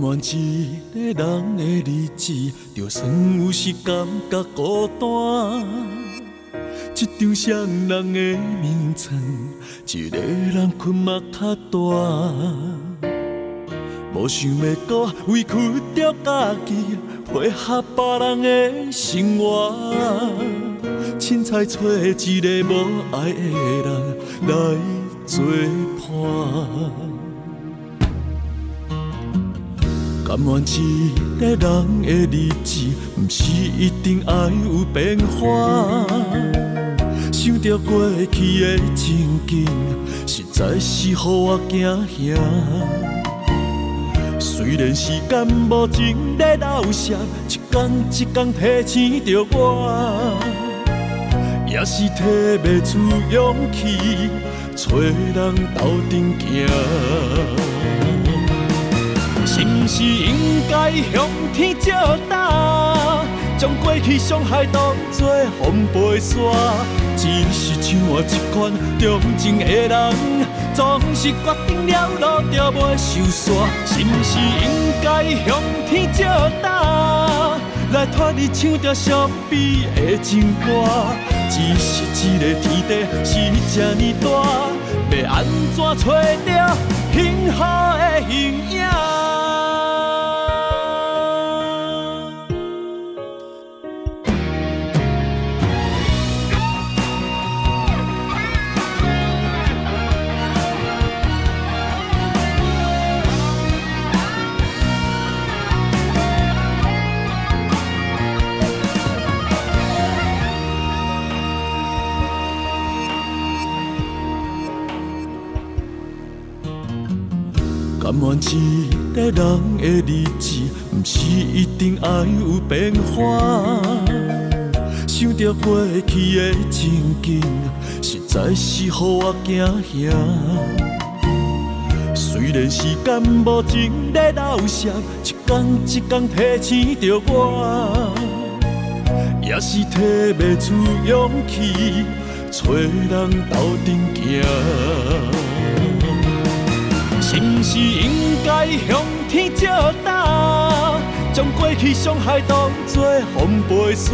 甘愿一个人的日子，就算有时感觉孤单。一张双人的眠床，一个人困嘛较大。无想要搁委屈着家己，配合别人的生活。凊彩找一个无爱的人来作伴。甘愿一个人的日子，不是一定爱有变化。想着过去的情景，实在是予我惊吓。虽然时间无情在流逝，一天一天提醒着我，也是提不出勇气，找人斗阵行。是毋是应该向天借答，将过去伤害当作风飞沙？只是像我这款重情的人，总是决定了路就袂收煞。是毋是应该向天借答，来替你唱着伤悲的情歌？只是这个天地是这么大，要安怎找着幸福的形影？甘愿一个人的日子，不是一定爱有变化。想着过去的情景，实在是予我惊吓。虽然时间无情在流逝，一天一天提醒着我，也是提不出勇气，找人斗阵行。是毋是应该向天借答，将过去伤害当作风飞沙？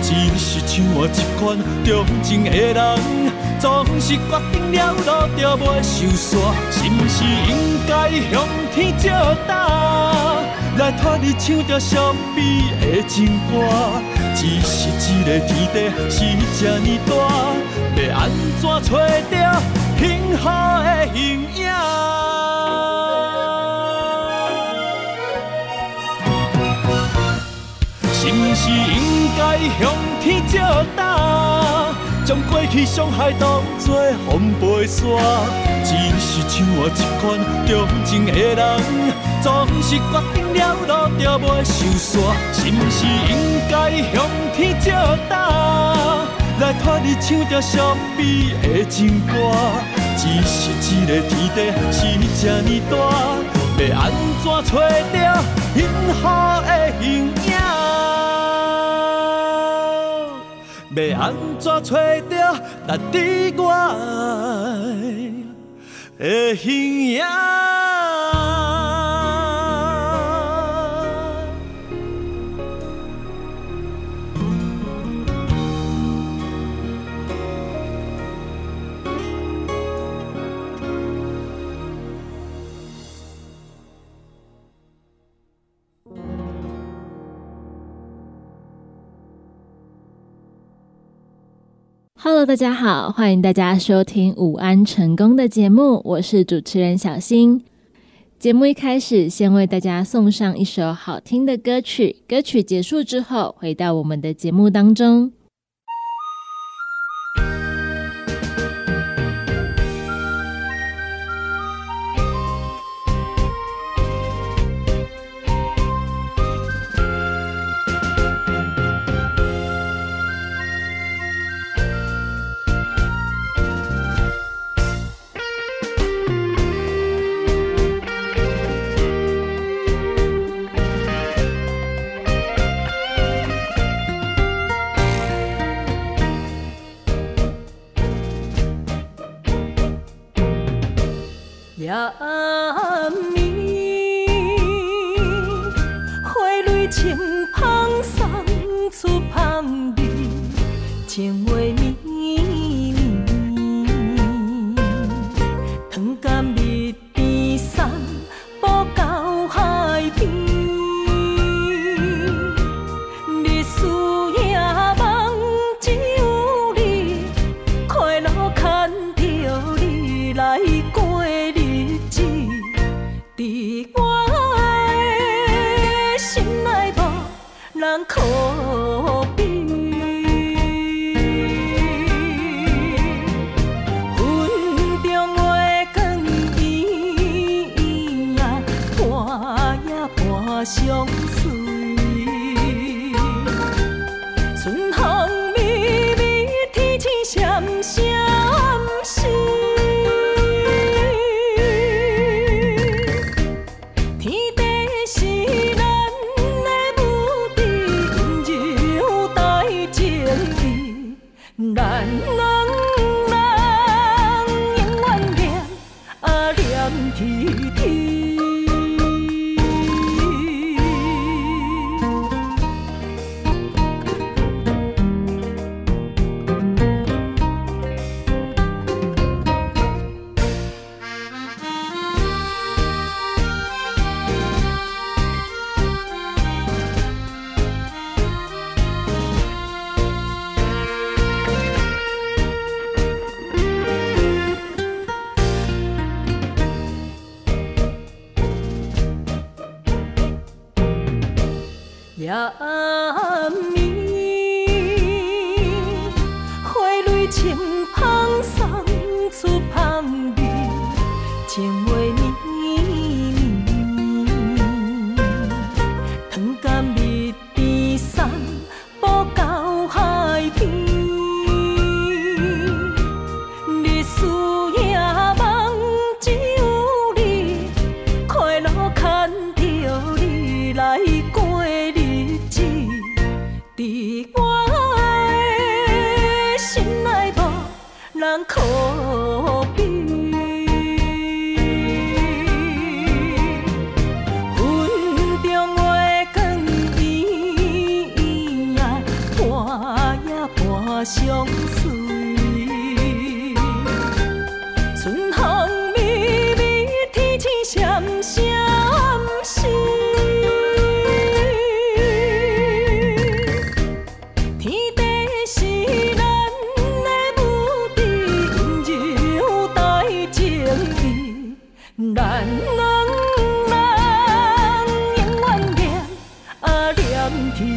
只是像我这款重情的人，总是决定了路就袂收煞。是毋是应该向天借答，来替你唱着伤悲的情歌？只是这个天地是这呢大，要安怎找着幸福的形影？是应该向天借胆，将过去伤害当作风飞沙。只是像我这款重情的人，总是决定了路就袂收煞。是毋是应该向天借胆，来托你唱着伤悲的情歌？只是这个天地是这呢大，要安怎找着幸福的形影？要安怎找到值得我爱的形影？Hello，大家好，欢迎大家收听午安成功的节目，我是主持人小新。节目一开始，先为大家送上一首好听的歌曲，歌曲结束之后，回到我们的节目当中。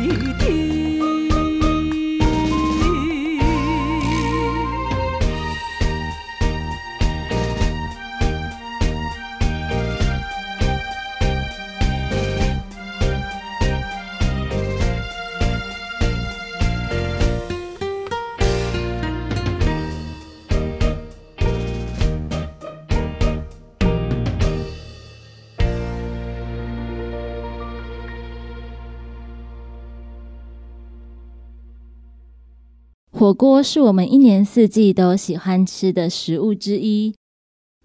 一天火锅是我们一年四季都喜欢吃的食物之一，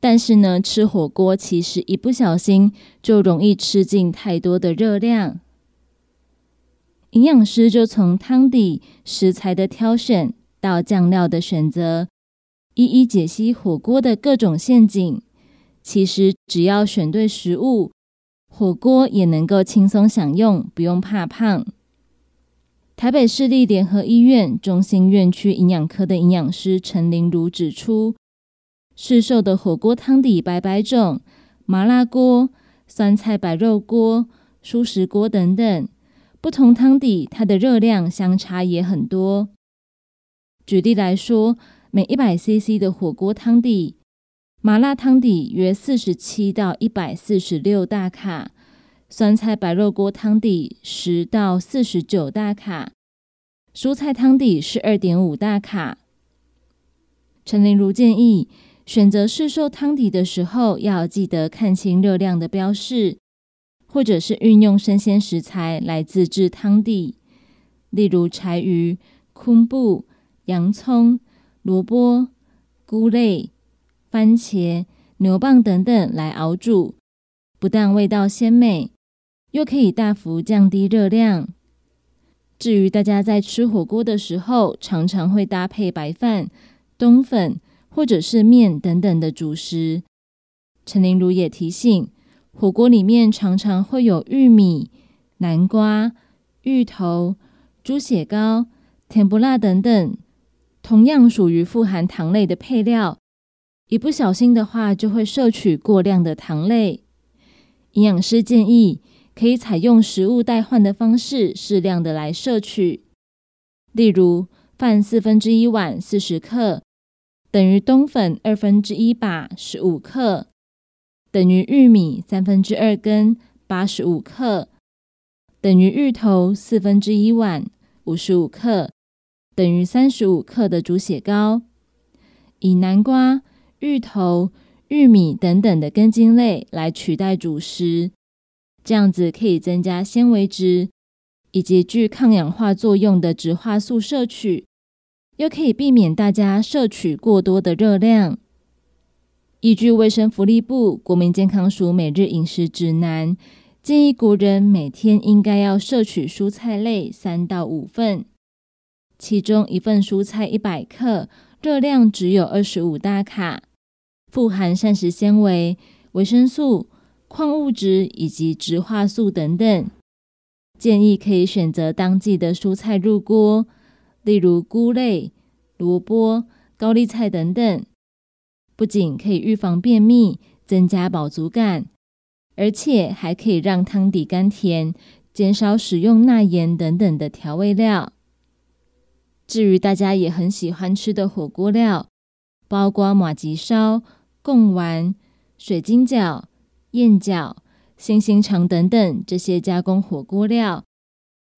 但是呢，吃火锅其实一不小心就容易吃进太多的热量。营养师就从汤底、食材的挑选到酱料的选择，一一解析火锅的各种陷阱。其实只要选对食物，火锅也能够轻松享用，不用怕胖。台北市立联合医院中心院区营养科的营养师陈玲如指出，市售的火锅汤底百百种，麻辣锅、酸菜白肉锅、蔬食锅等等，不同汤底它的热量相差也很多。举例来说，每一百 CC 的火锅汤底，麻辣汤底约四十七到一百四十六大卡。酸菜白肉锅汤底十到四十九大卡，蔬菜汤底是二点五大卡。陈玲如建议，选择市售汤底的时候，要记得看清热量的标示，或者是运用生鲜食材来自制汤底，例如柴鱼、昆布、洋葱、萝卜、菇类、番茄、牛蒡等等来熬煮，不但味道鲜美。又可以大幅降低热量。至于大家在吃火锅的时候，常常会搭配白饭、冬粉或者是面等等的主食。陈玲如也提醒，火锅里面常常会有玉米、南瓜、芋头、猪血糕、甜不辣等等，同样属于富含糖类的配料。一不小心的话，就会摄取过量的糖类。营养师建议。可以采用食物代换的方式，适量的来摄取。例如，饭四分之一碗四十克，等于冬粉二分之一把十五克，等于玉米三分之二根八十五克，等于芋头四分之一碗五十五克，等于三十五克的猪血糕。以南瓜、芋头、玉米等等的根茎类来取代主食，这样子可以增加纤维值以及具抗氧化作用的植化素摄取，又可以避免大家摄取过多的热量。依据卫生福利部国民健康署每日饮食指南，建议国人每天应该要摄取蔬菜类三到五份，其中一份蔬菜一百克。热量只有二十五大卡，富含膳食纤维、维生素、矿物质以及植化素等等。建议可以选择当季的蔬菜入锅，例如菇类、萝卜、高丽菜等等。不仅可以预防便秘、增加饱足感，而且还可以让汤底甘甜，减少使用钠盐等等的调味料。至于大家也很喜欢吃的火锅料，包括马吉烧、贡丸、水晶饺、燕饺、星星肠等等这些加工火锅料，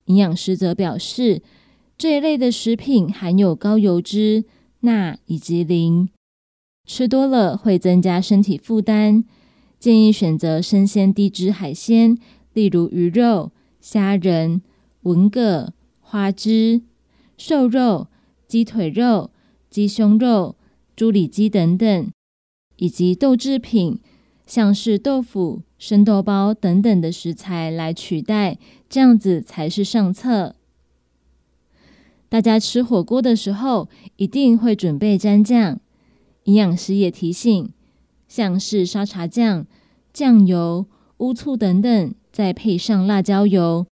营养师则表示，这一类的食品含有高油脂、钠以及磷，吃多了会增加身体负担，建议选择生鲜低脂海鲜，例如鱼肉、虾仁、文蛤、花枝。瘦肉、鸡腿肉、鸡胸肉、猪里脊等等，以及豆制品，像是豆腐、生豆包等等的食材来取代，这样子才是上策。大家吃火锅的时候，一定会准备蘸酱。营养师也提醒，像是沙茶酱、酱油、乌醋等等，再配上辣椒油，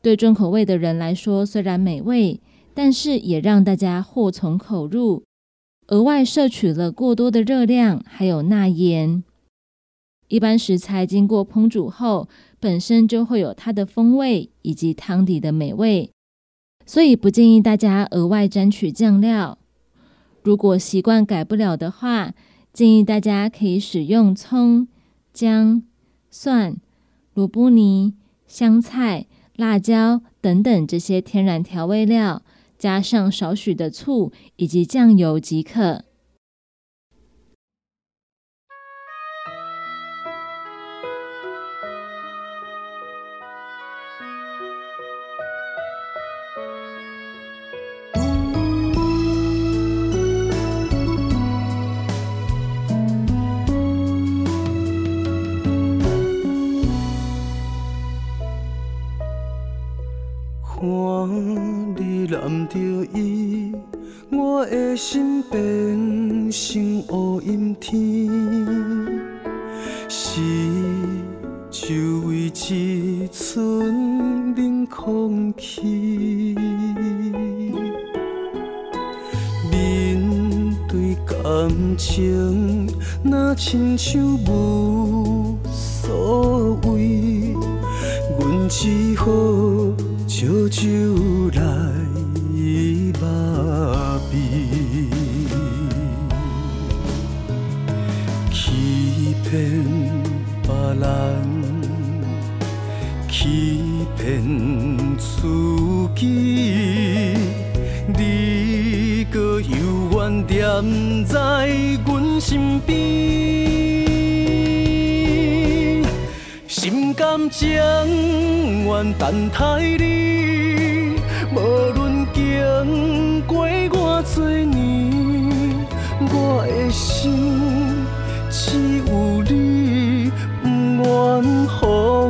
对重口味的人来说，虽然美味。但是也让大家祸从口入，额外摄取了过多的热量，还有钠盐。一般食材经过烹煮后，本身就会有它的风味以及汤底的美味，所以不建议大家额外沾取酱料。如果习惯改不了的话，建议大家可以使用葱、姜、蒜、萝卜泥、香菜、辣椒等等这些天然调味料。加上少许的醋以及酱油即可。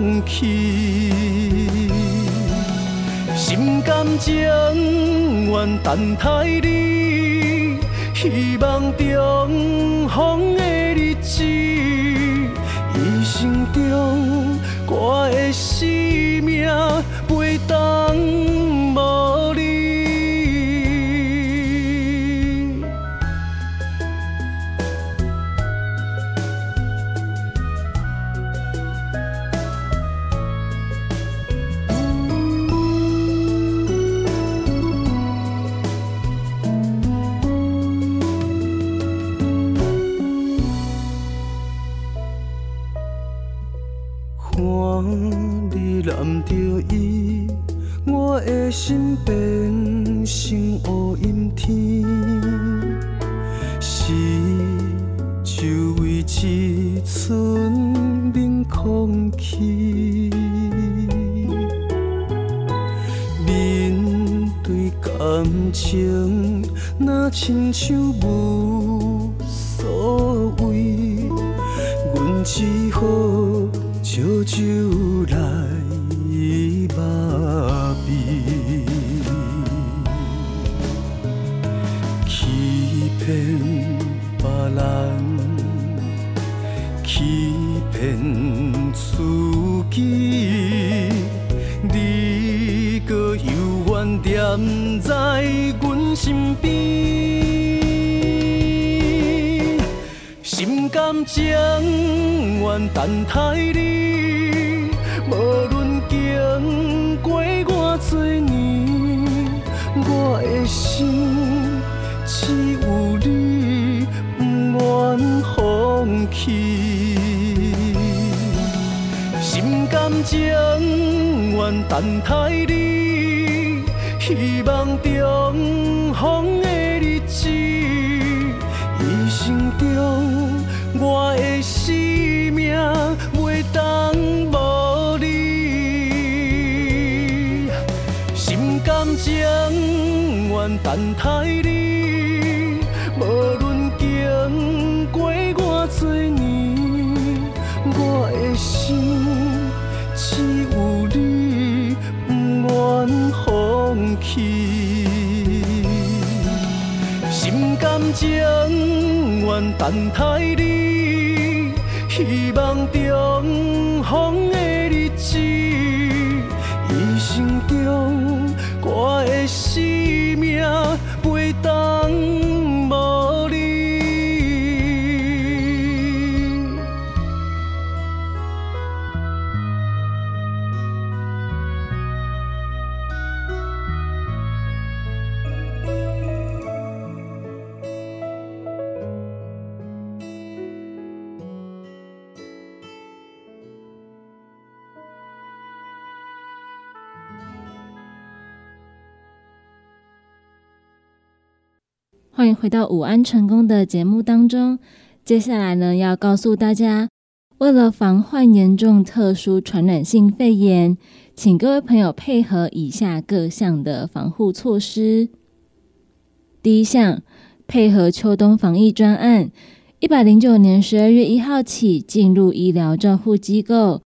放弃。心甘情愿等待你，希望重逢的日子，一生中我的生命亲像等待你，无论经过偌多年，我的心。只有你不愿放弃，心甘情愿等待你，希望重逢的等待你。无论经过偌多年，我的心只有你不愿放弃。心甘情愿等待你，希望重逢的到午安成功的节目当中。接下来呢，要告诉大家，为了防患严重特殊传染性肺炎，请各位朋友配合以下各项的防护措施。第一项，配合秋冬防疫专案，一百零九年十二月一号起，进入医疗照护机构、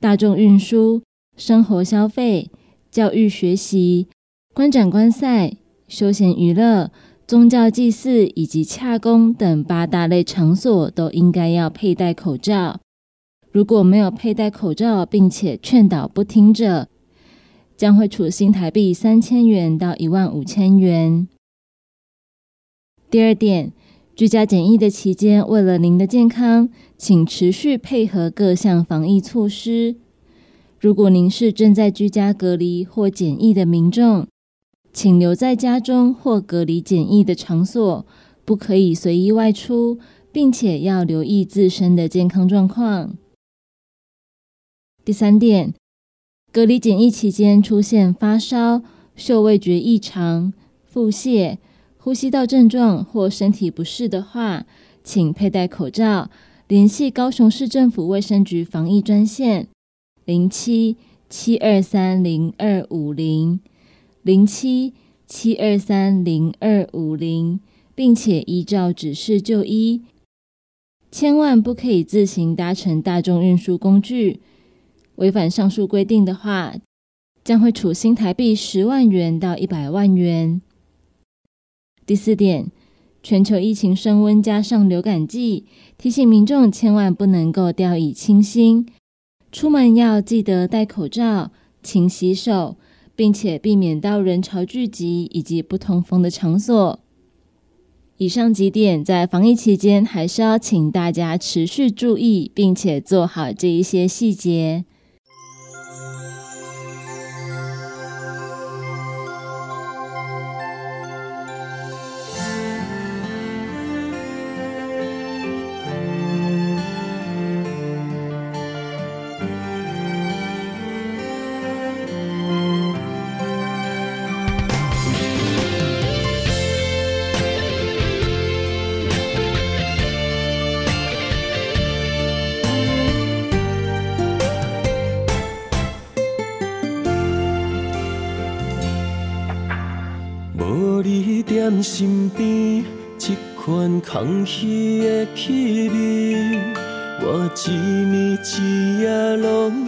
大众运输、生活消费、教育学习、观展观赛、休闲娱乐。宗教祭祀以及洽公等八大类场所都应该要佩戴口罩。如果没有佩戴口罩，并且劝导不听者，将会处新台币三千元到一万五千元。第二点，居家检疫的期间，为了您的健康，请持续配合各项防疫措施。如果您是正在居家隔离或检疫的民众，请留在家中或隔离检疫的场所，不可以随意外出，并且要留意自身的健康状况。第三点，隔离检疫期间出现发烧、嗅味觉异常、腹泻、呼吸道症状或身体不适的话，请佩戴口罩，联系高雄市政府卫生局防疫专线零七七二三零二五零。零七七二三零二五零，并且依照指示就医，千万不可以自行搭乘大众运输工具。违反上述规定的话，将会处新台币十万元到一百万元。第四点，全球疫情升温，加上流感季，提醒民众千万不能够掉以轻心，出门要记得戴口罩、勤洗手。并且避免到人潮聚集以及不通风的场所。以上几点在防疫期间还是要请大家持续注意，并且做好这一些细节。空虚的气味，我一暝一夜拢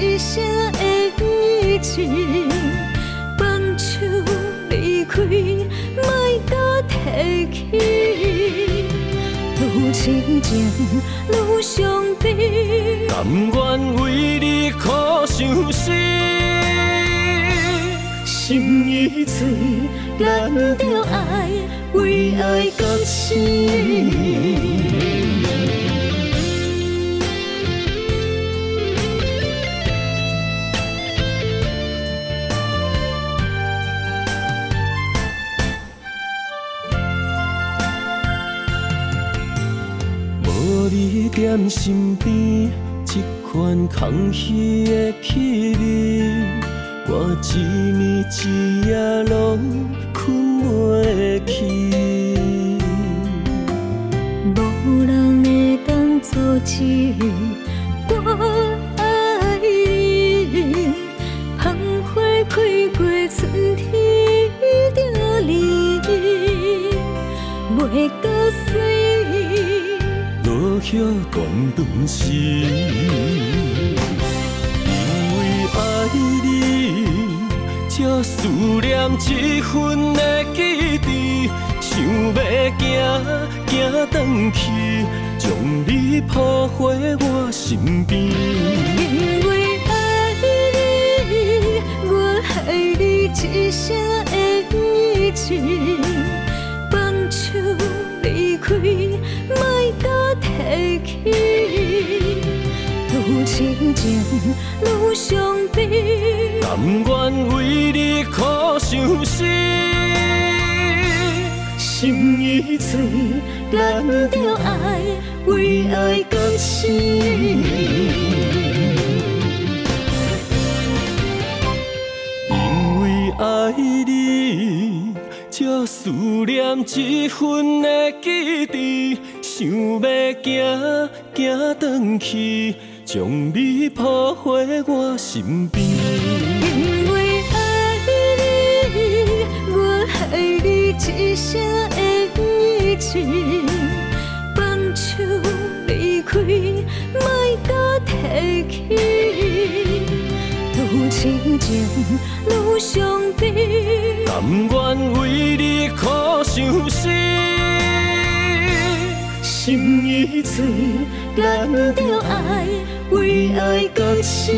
一生的意志，放手离开，莫搁提起。愈痴情愈伤悲，甘愿为你苦相思，心已醉，咱着爱，为爱到死。念身边，这款空虚的气味，我一暝一夜拢困袂去。无人会当阻止落叶断时，因为爱你，才思念这份的记忆，想要行行转去，将你抱回我身边。因为爱你，我爱你一生的意志，放手离开，愈伤悲，甘愿为你苦相思，心已醉，咱着爱，为爱甘死。因为爱你，才思念这份的记忆，想要行行转去，将你抱回我身边。因为爱你，我爱你一生的意志，放手离开，莫搁提起。愈亲情愈伤悲，甘愿为你苦伤心，心已醉，咱着爱，为爱到死。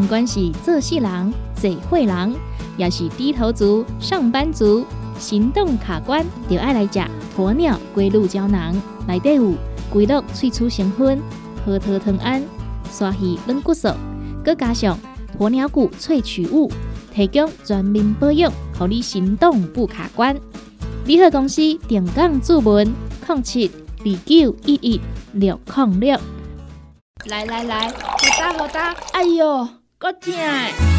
不管是做事人、做会人，也是低头族、上班族，行动卡关，就爱来吃鸵鸟龟鹿胶囊。内底有龟鹿萃取成分、核桃藤胺、鲨鱼软骨素，佮加上鸵鸟骨萃取物，提供全面保养，让你行动不卡关。联合公司定岗注文：零七二九一一六零六。来来来，好打好打，哎哟，够痛！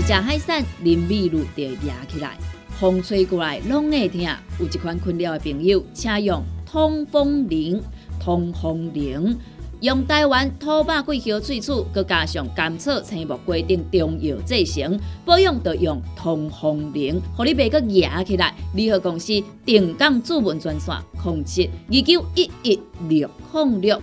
一只海扇淋米露就压起来，风吹过来拢会疼。有一款困扰的朋友，请用通风铃。通风铃用台湾土白桂花萃取，佮加上甘草、青木规定中药制成，保养就用通风铃，互你袂佮压起来。联合公司定岗主文专线：零七二九一一六零六。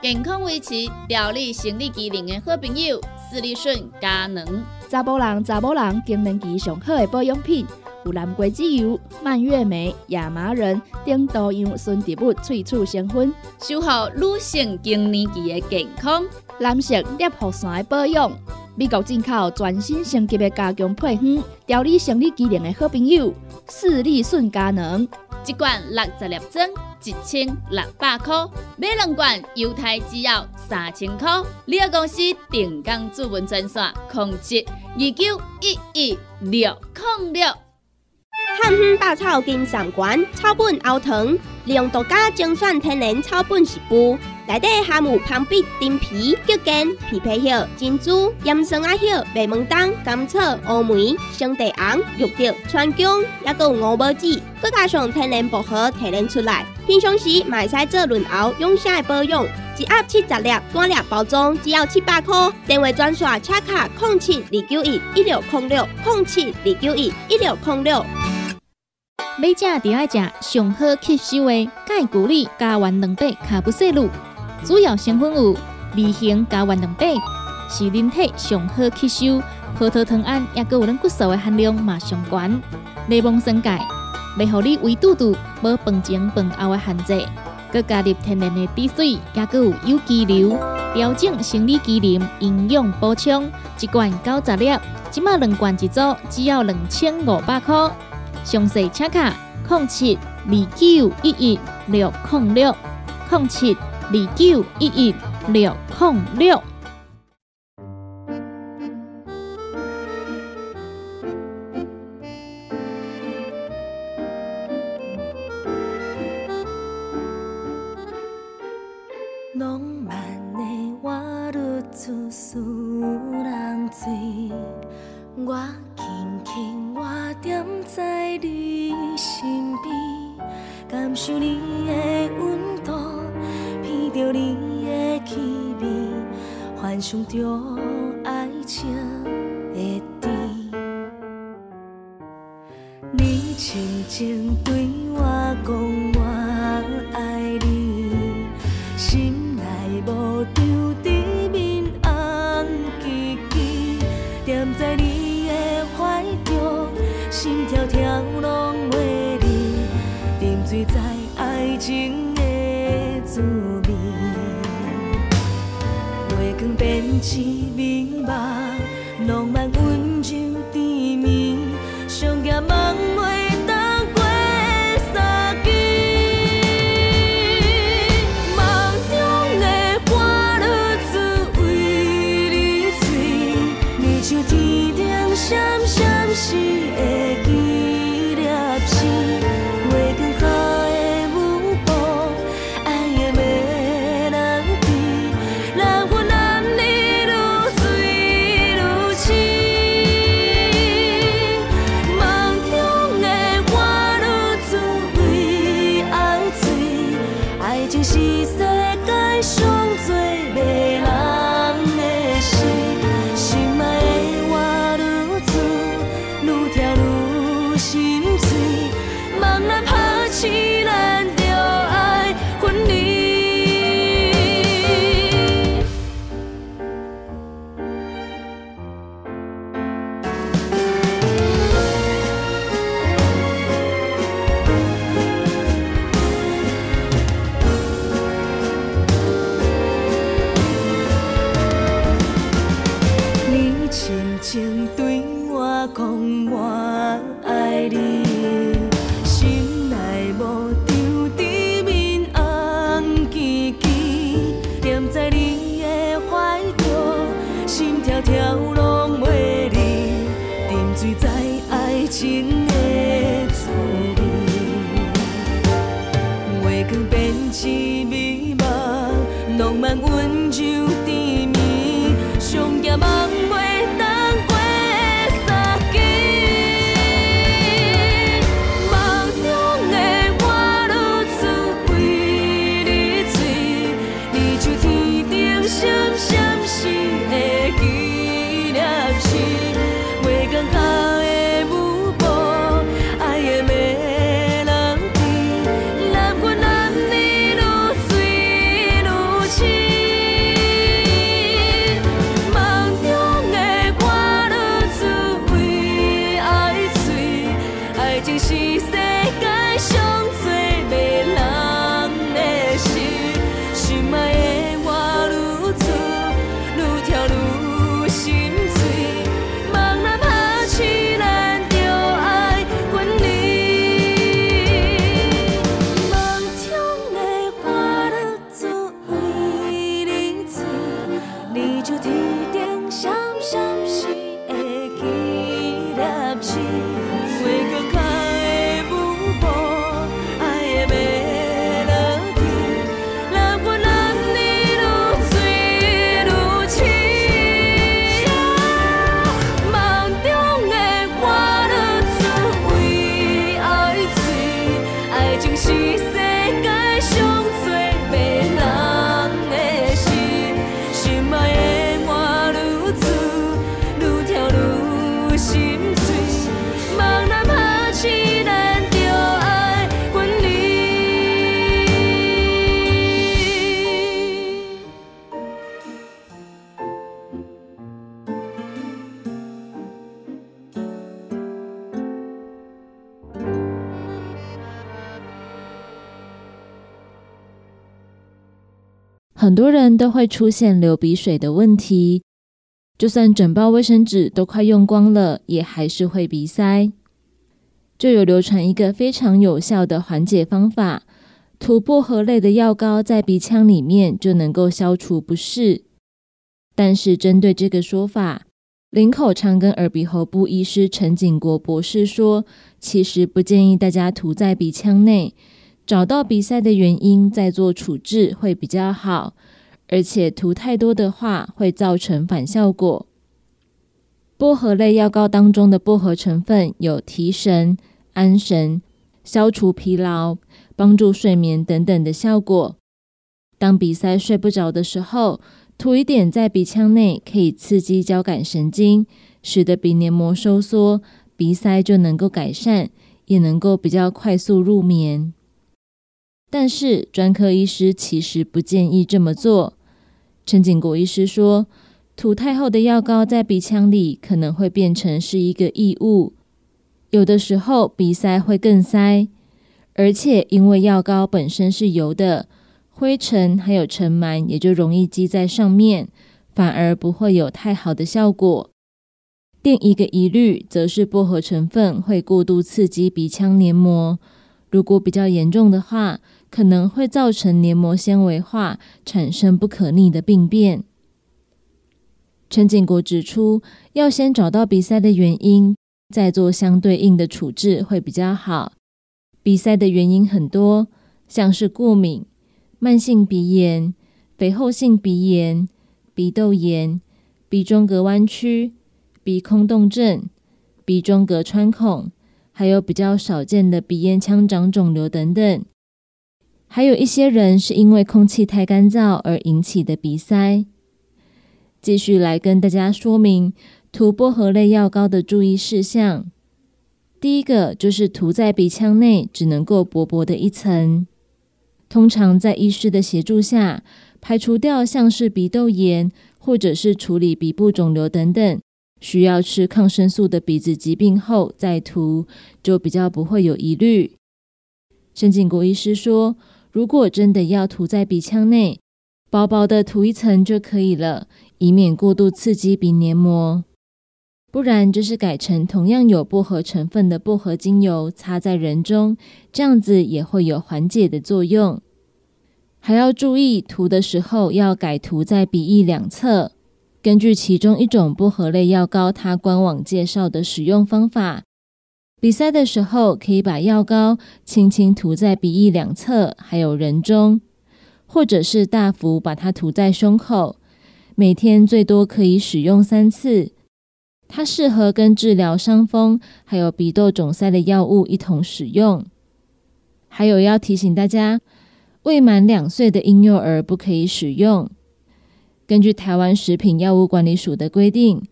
健康维持、调理生理机能的好朋友——斯利顺佳能。查甫人、查某人更年期上好的保养品，有蓝桂枝油、蔓越莓、亚麻仁等多样纯植物萃取成分，守护女性更年期的健康。男性尿酸的保养，美国进口全新升级的加强配方，调理生理机能的好朋友——斯利顺佳能。一罐六十粒装，一千六百块；买两罐，犹太制药三千块。你个公司定岗主文专线：控制二九一一六零六。汉方百草金常馆，草本熬糖，利用独家精选天然草本食补。内底含有芳碧、丁皮、桔根、枇杷叶、珍珠、岩松啊叶、白门冬、甘草、乌梅、生地红、玉竹、川芎，还有五宝子，再加上天然薄荷提炼出来。平常时买使做润喉养生的保养，一盒七十粒，单粒包装只要七百块。电话专线：车卡空七二九一一六空六空七二九一一六空六。每食就要食上好吸收的钙骨力加完两百卡布西露。主要成分有微型加完两百，是人体上好吸收。葡萄糖胺也佮有咱骨素的含量嘛上悬。内蒙生钙，袂互你胃肚肚无饭前饭后的限制。佮加入天然的滴水，也佮有有机硫，调整生理机能，营养补充。一罐九十粒，即马两罐一组，只要两千五百块。详细请卡零七二九一一六零六零七。二九一一六零六。幻想着爱情的甜。你轻轻对我讲很多人都会出现流鼻水的问题，就算整包卫生纸都快用光了，也还是会鼻塞。就有流传一个非常有效的缓解方法，涂薄荷类的药膏在鼻腔里面就能够消除不适。但是针对这个说法，林口长跟耳鼻喉部医师陈景国博士说，其实不建议大家涂在鼻腔内，找到鼻塞的原因再做处置会比较好。而且涂太多的话会造成反效果。薄荷类药膏当中的薄荷成分有提神。安神、消除疲劳、帮助睡眠等等的效果。当鼻塞睡不着的时候，涂一点在鼻腔内，可以刺激交感神经，使得鼻黏膜收缩，鼻塞就能够改善，也能够比较快速入眠。但是专科医师其实不建议这么做。陈景国医师说，涂太厚的药膏在鼻腔里，可能会变成是一个异物。有的时候鼻塞会更塞，而且因为药膏本身是油的，灰尘还有尘螨也就容易积在上面，反而不会有太好的效果。另一个疑虑则是薄荷成分会过度刺激鼻腔黏膜，如果比较严重的话，可能会造成黏膜纤维化，产生不可逆的病变。陈景国指出，要先找到鼻塞的原因。再做相对应的处置会比较好。鼻塞的原因很多，像是过敏、慢性鼻炎、肥厚性鼻炎、鼻窦炎、鼻中隔弯曲、鼻空洞症、鼻中隔穿孔，还有比较少见的鼻咽腔长肿瘤等等。还有一些人是因为空气太干燥而引起的鼻塞。继续来跟大家说明。涂薄荷类药膏的注意事项，第一个就是涂在鼻腔内只能够薄薄的一层，通常在医师的协助下，排除掉像是鼻窦炎或者是处理鼻部肿瘤等等需要吃抗生素的鼻子疾病后再涂，就比较不会有疑虑。申景国医师说，如果真的要涂在鼻腔内，薄薄的涂一层就可以了，以免过度刺激鼻黏膜。不然就是改成同样有薄荷成分的薄荷精油擦在人中，这样子也会有缓解的作用。还要注意涂的时候要改涂在鼻翼两侧。根据其中一种薄荷类药膏，它官网介绍的使用方法，鼻塞的时候可以把药膏轻轻涂在鼻翼两侧，还有人中，或者是大幅把它涂在胸口。每天最多可以使用三次。它适合跟治疗伤风还有鼻窦肿塞的药物一同使用。还有要提醒大家，未满两岁的婴幼儿不可以使用。根据台湾食品药物管理署的规定，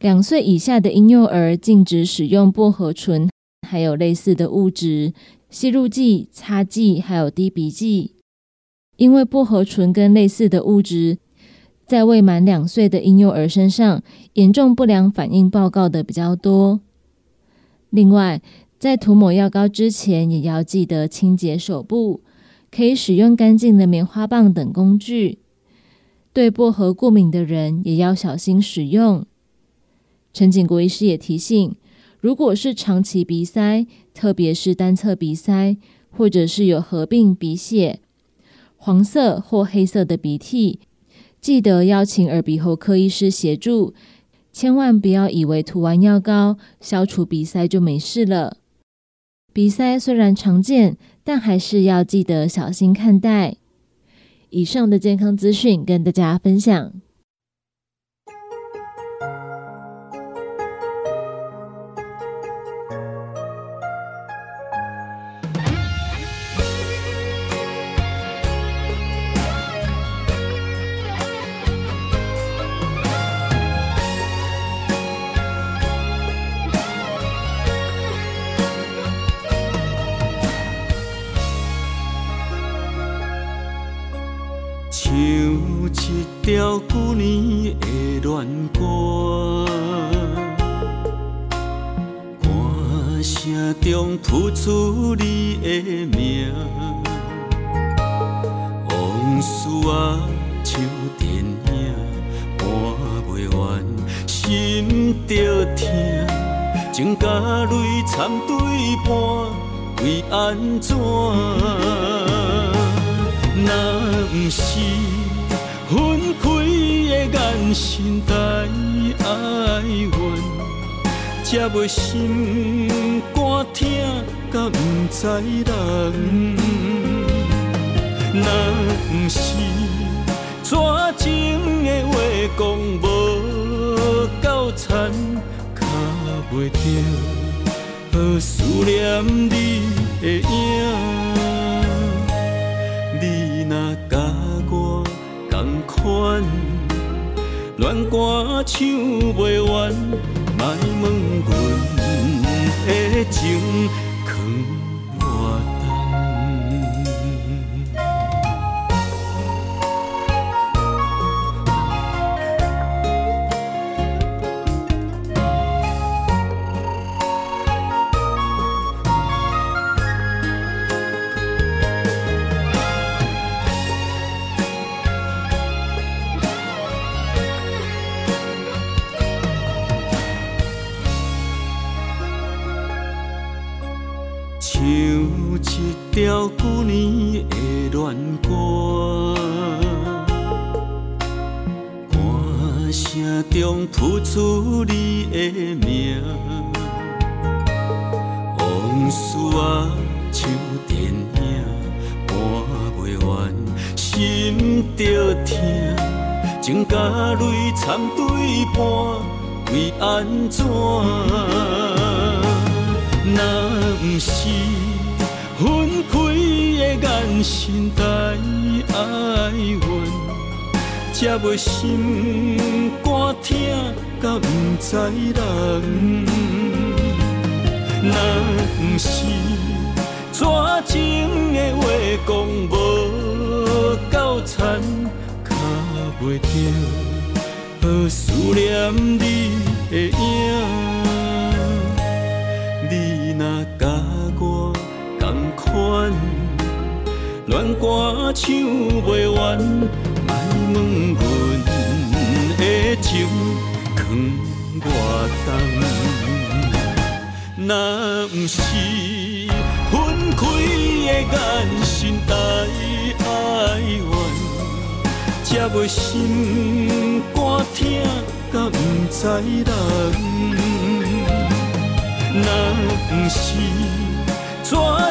两岁以下的婴幼儿禁止使用薄荷醇，还有类似的物质、吸入剂、擦剂，还有滴鼻剂。因为薄荷醇跟类似的物质。在未满两岁的婴幼儿身上，严重不良反应报告的比较多。另外，在涂抹药膏之前，也要记得清洁手部，可以使用干净的棉花棒等工具。对薄荷过敏的人，也要小心使用。陈景国医师也提醒，如果是长期鼻塞，特别是单侧鼻塞，或者是有合并鼻血、黄色或黑色的鼻涕。记得邀请耳鼻喉科医师协助，千万不要以为涂完药膏消除鼻塞就没事了。鼻塞虽然常见，但还是要记得小心看待。以上的健康资讯跟大家分享。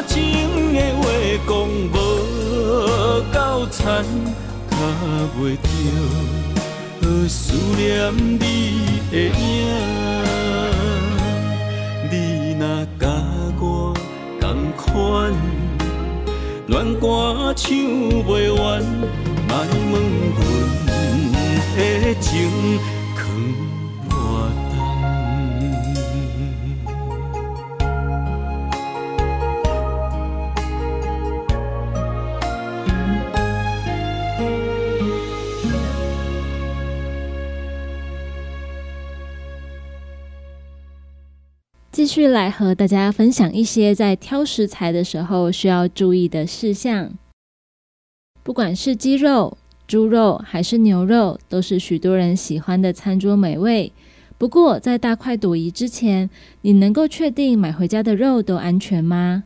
情的话讲无够残，卡袂着思念你的影。你若甲我同款，恋歌唱袂完，莫问阮的情。继续来和大家分享一些在挑食材的时候需要注意的事项。不管是鸡肉、猪肉还是牛肉，都是许多人喜欢的餐桌美味。不过，在大快朵颐之前，你能够确定买回家的肉都安全吗？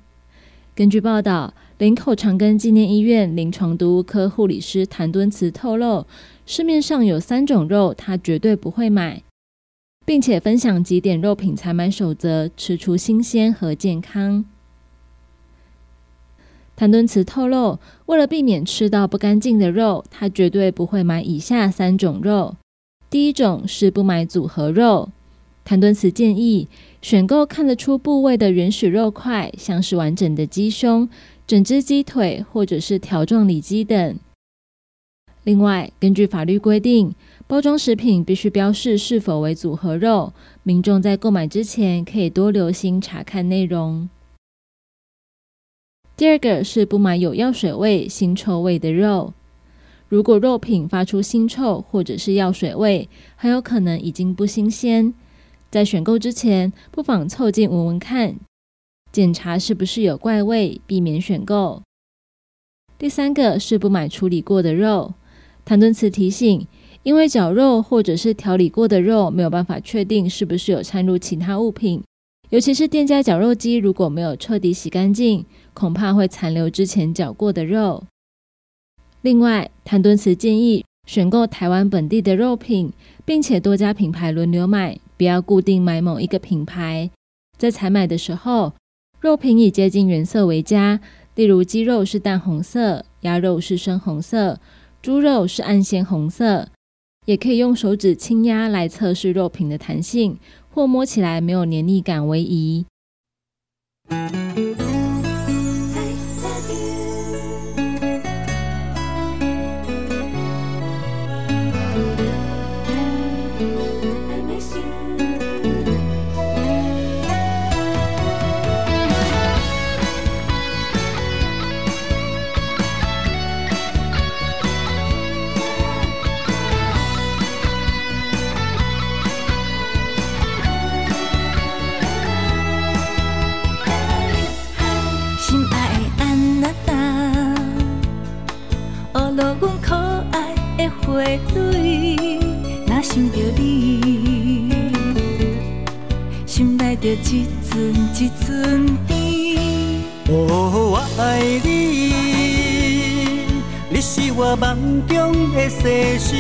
根据报道，林口长庚纪念医院临床毒物科护理师谭敦慈透露，市面上有三种肉，他绝对不会买。并且分享几点肉品采买守则，吃出新鲜和健康。谭敦慈透露，为了避免吃到不干净的肉，他绝对不会买以下三种肉。第一种是不买组合肉。谭敦慈建议选购看得出部位的原始肉块，像是完整的鸡胸、整只鸡腿或者是条状里脊等。另外，根据法律规定。包装食品必须标示是否为组合肉，民众在购买之前可以多留心查看内容。第二个是不买有药水味、腥臭味的肉。如果肉品发出腥臭或者是药水味，很有可能已经不新鲜。在选购之前，不妨凑近闻闻看，检查是不是有怪味，避免选购。第三个是不买处理过的肉。谭敦慈提醒，因为绞肉或者是调理过的肉没有办法确定是不是有掺入其他物品，尤其是店家绞肉机如果没有彻底洗干净，恐怕会残留之前绞过的肉。另外，谭敦慈建议选购台湾本地的肉品，并且多家品牌轮流买，不要固定买某一个品牌。在采买的时候，肉品以接近原色为佳，例如鸡肉是淡红色，鸭肉是深红色，猪肉是暗鲜红色。也可以用手指轻压来测试肉品的弹性，或摸起来没有黏腻感为宜。落阮可爱的花蕊，若想着你，心内就一阵一阵甜。哦，我爱你，你是我梦中的世事，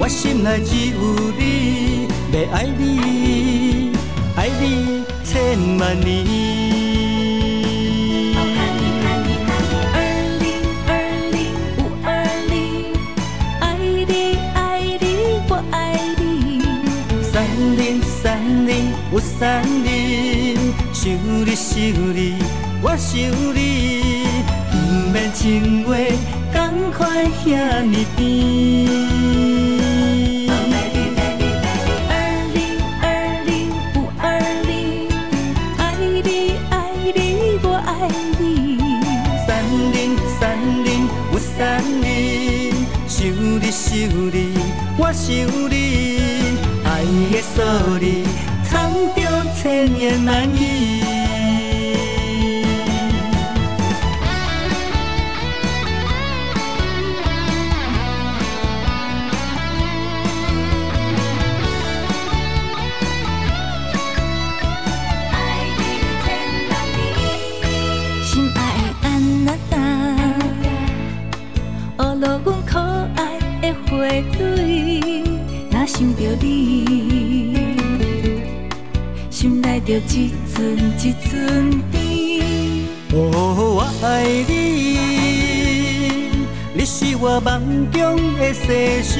我心内只有你，要爱你，爱你千万年。零有三零，想你想你，我想你，不免情话赶快遐尼甜。二零二零五二零，爱你爱你我爱你，三零三零有三零，想你想你，我想你，爱的数字千言万语。心爱的安娜达，学落阮可爱的花蕊，若想着你，心内就一寸一寸甜。哦，我爱你，你是我梦中的世事，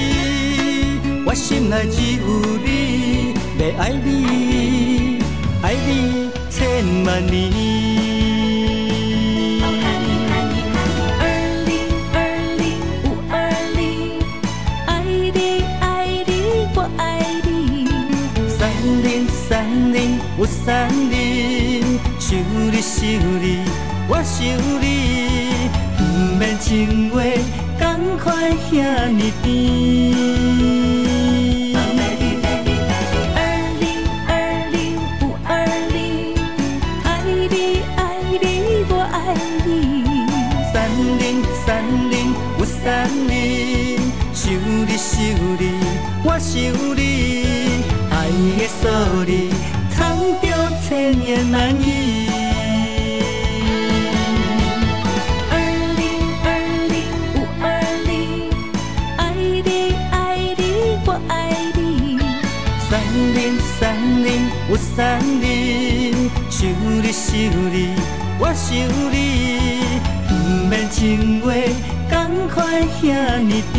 我心内只有你，要爱你，爱你千万年。想你，我想你，不免情话赶快遐尼甜。二零二零五二零，爱你爱你我爱你，三零三零有三零，想你想你，我想你，爱的数字藏着千言万语。有三零，想你想你，我想你，不免情话赶快遐尼甜。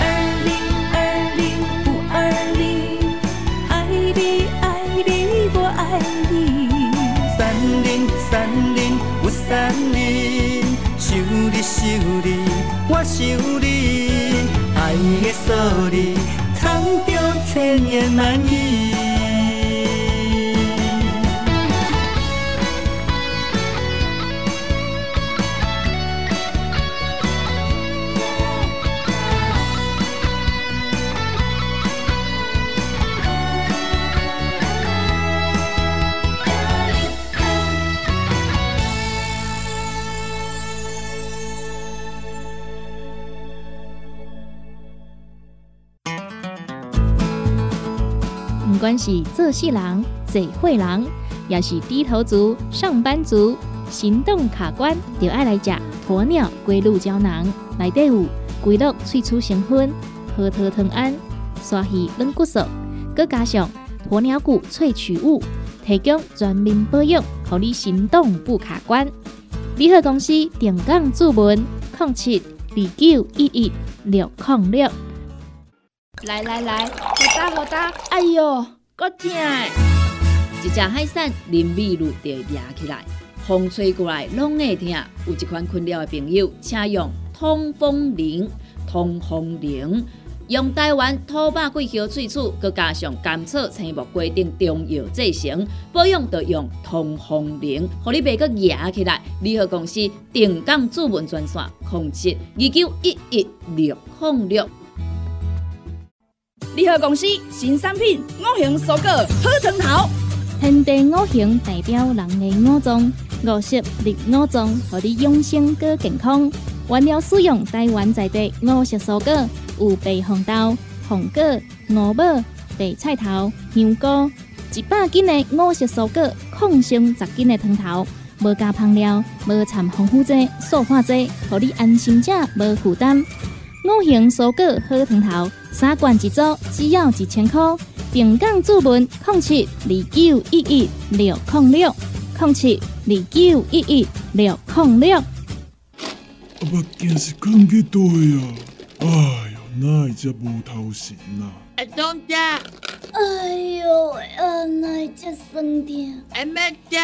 二零二零五二零，爱你爱你我爱你，三零三零有三零，想你想你，我想你，爱的数字也难以。是做事人、嘴会人，也是低头族、上班族，行动卡关，就爱来食鸵鸟龟鹿胶囊。内底有龟鹿萃取成分、核桃藤胺、鲨鱼软骨素，佮加上鸵鸟骨萃取物，提供全面保养，让你行动不卡关。联合公司定岗注文：零七二九一一六零六。来来来，好打好打，哎哟，够痛！一只海扇淋雨露就压起来，风吹过来拢会听。有一款困扰的朋友，请用通风铃。通风铃用台湾土白桂花萃取，佮加上甘草、青木规定中药制成，保养要用通风铃，互你袂佮压起来。联合公司定岗主文专线：控制二九一一六零六。联合公司新产品五行蔬果好藤头，天地五行代表人的五脏，五色绿五脏，互你养生更健康。原料使用台湾在地五色蔬果，有白红豆、红果、五宝、白菜头、香菇，一百斤的五色蔬果，抗性十斤的汤头，无加香料，无掺防腐剂、塑化剂，互你安心吃，无负担。五行蔬果好汤头。三罐一组，只要一千块。平港注文：零七二九一一六零六零七二九一一六零六。阿目镜是放去倒呀？哎哟，哪会遮无头神啊？阿东姐，哎呦，啊，哪会遮酸痛？阿妹姐，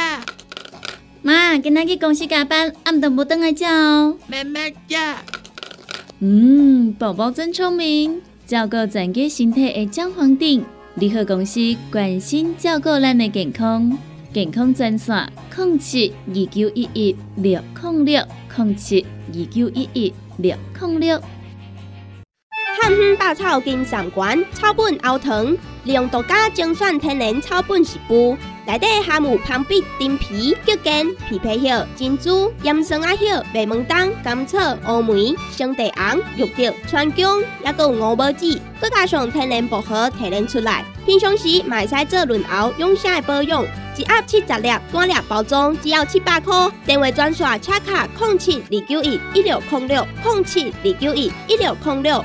妈，今仔去公司加班，暗顿无等来食哦。妹妹姐，嗯，宝宝真聪明。照顾全家身体的姜黄锭，联合公司关心照顾咱的健康，健康专线：零七二九一一六零六零七二九一一六零六。汉方百草金三馆草本熬糖，利用独家精选天然草本食补，内底含有芳碧、丁皮、桔梗、枇杷叶、珍珠、岩松啊叶、麦门冬、甘草、乌梅、生地红、玉竹、川芎，还有五宝子，佮加上天然薄荷提炼出来。平常时买使做润喉养生的保养，一盒七十粒，单粒包装只要七百块。电话专线：车卡零七二九一一六零六零七二九一一六零六。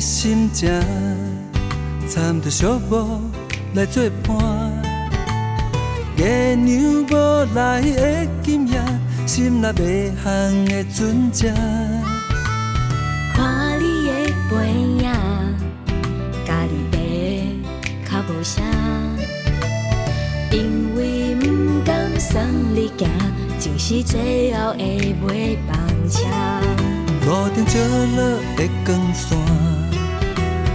心情，掺着寂寞来作伴。月娘无来的今夜，心内迷航的船只。看你的背影，家己爬较无声，因为不甘送你行，就是最后的尾班车。路顶照落的光线，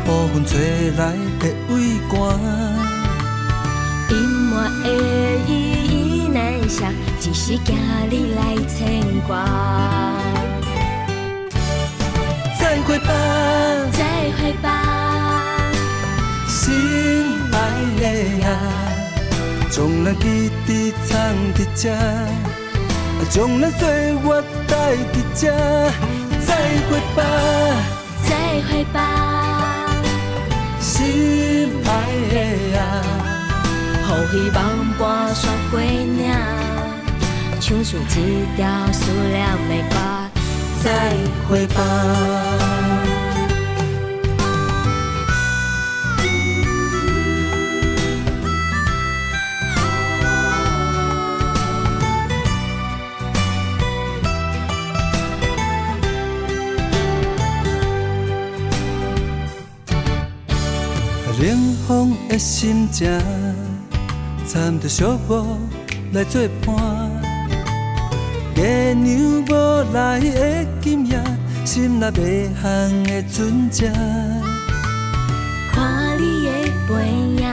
乌云吹来的微寒。隐瞒的依依难舍，只是惊你来牵挂。再会吧，再会吧，心爱的啊，将咱记伫藏伫这，将咱岁月带伫这。再会吧，再会吧，心爱的啊，予希望伴雪过岭，唱出一条思念的歌。再会吧。风的心情，掺着寂寞来作伴。月娘无来的今夜，心内迷航的船只。看你的背影，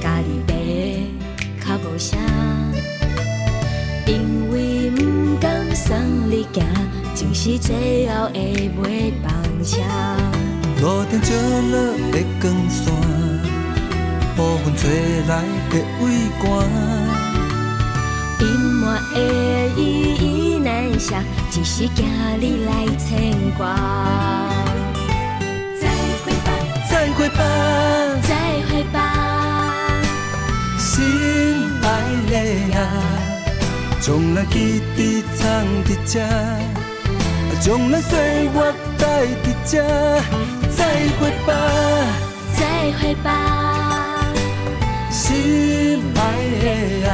家己爬较无声，因为不甘送你行，就是最后的尾班车。路顶照落的光线，部分吹来的微寒。隐瞒的依依难舍，只是惊你来牵挂。再会吧，再会吧，再会吧，心爱的啊，将咱记忆藏伫这，将咱岁月带伫这。再会吧，再会吧，心爱的啊，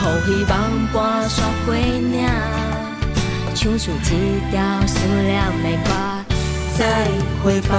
予希望伴山过岭，唱出一条思念的歌。再会吧。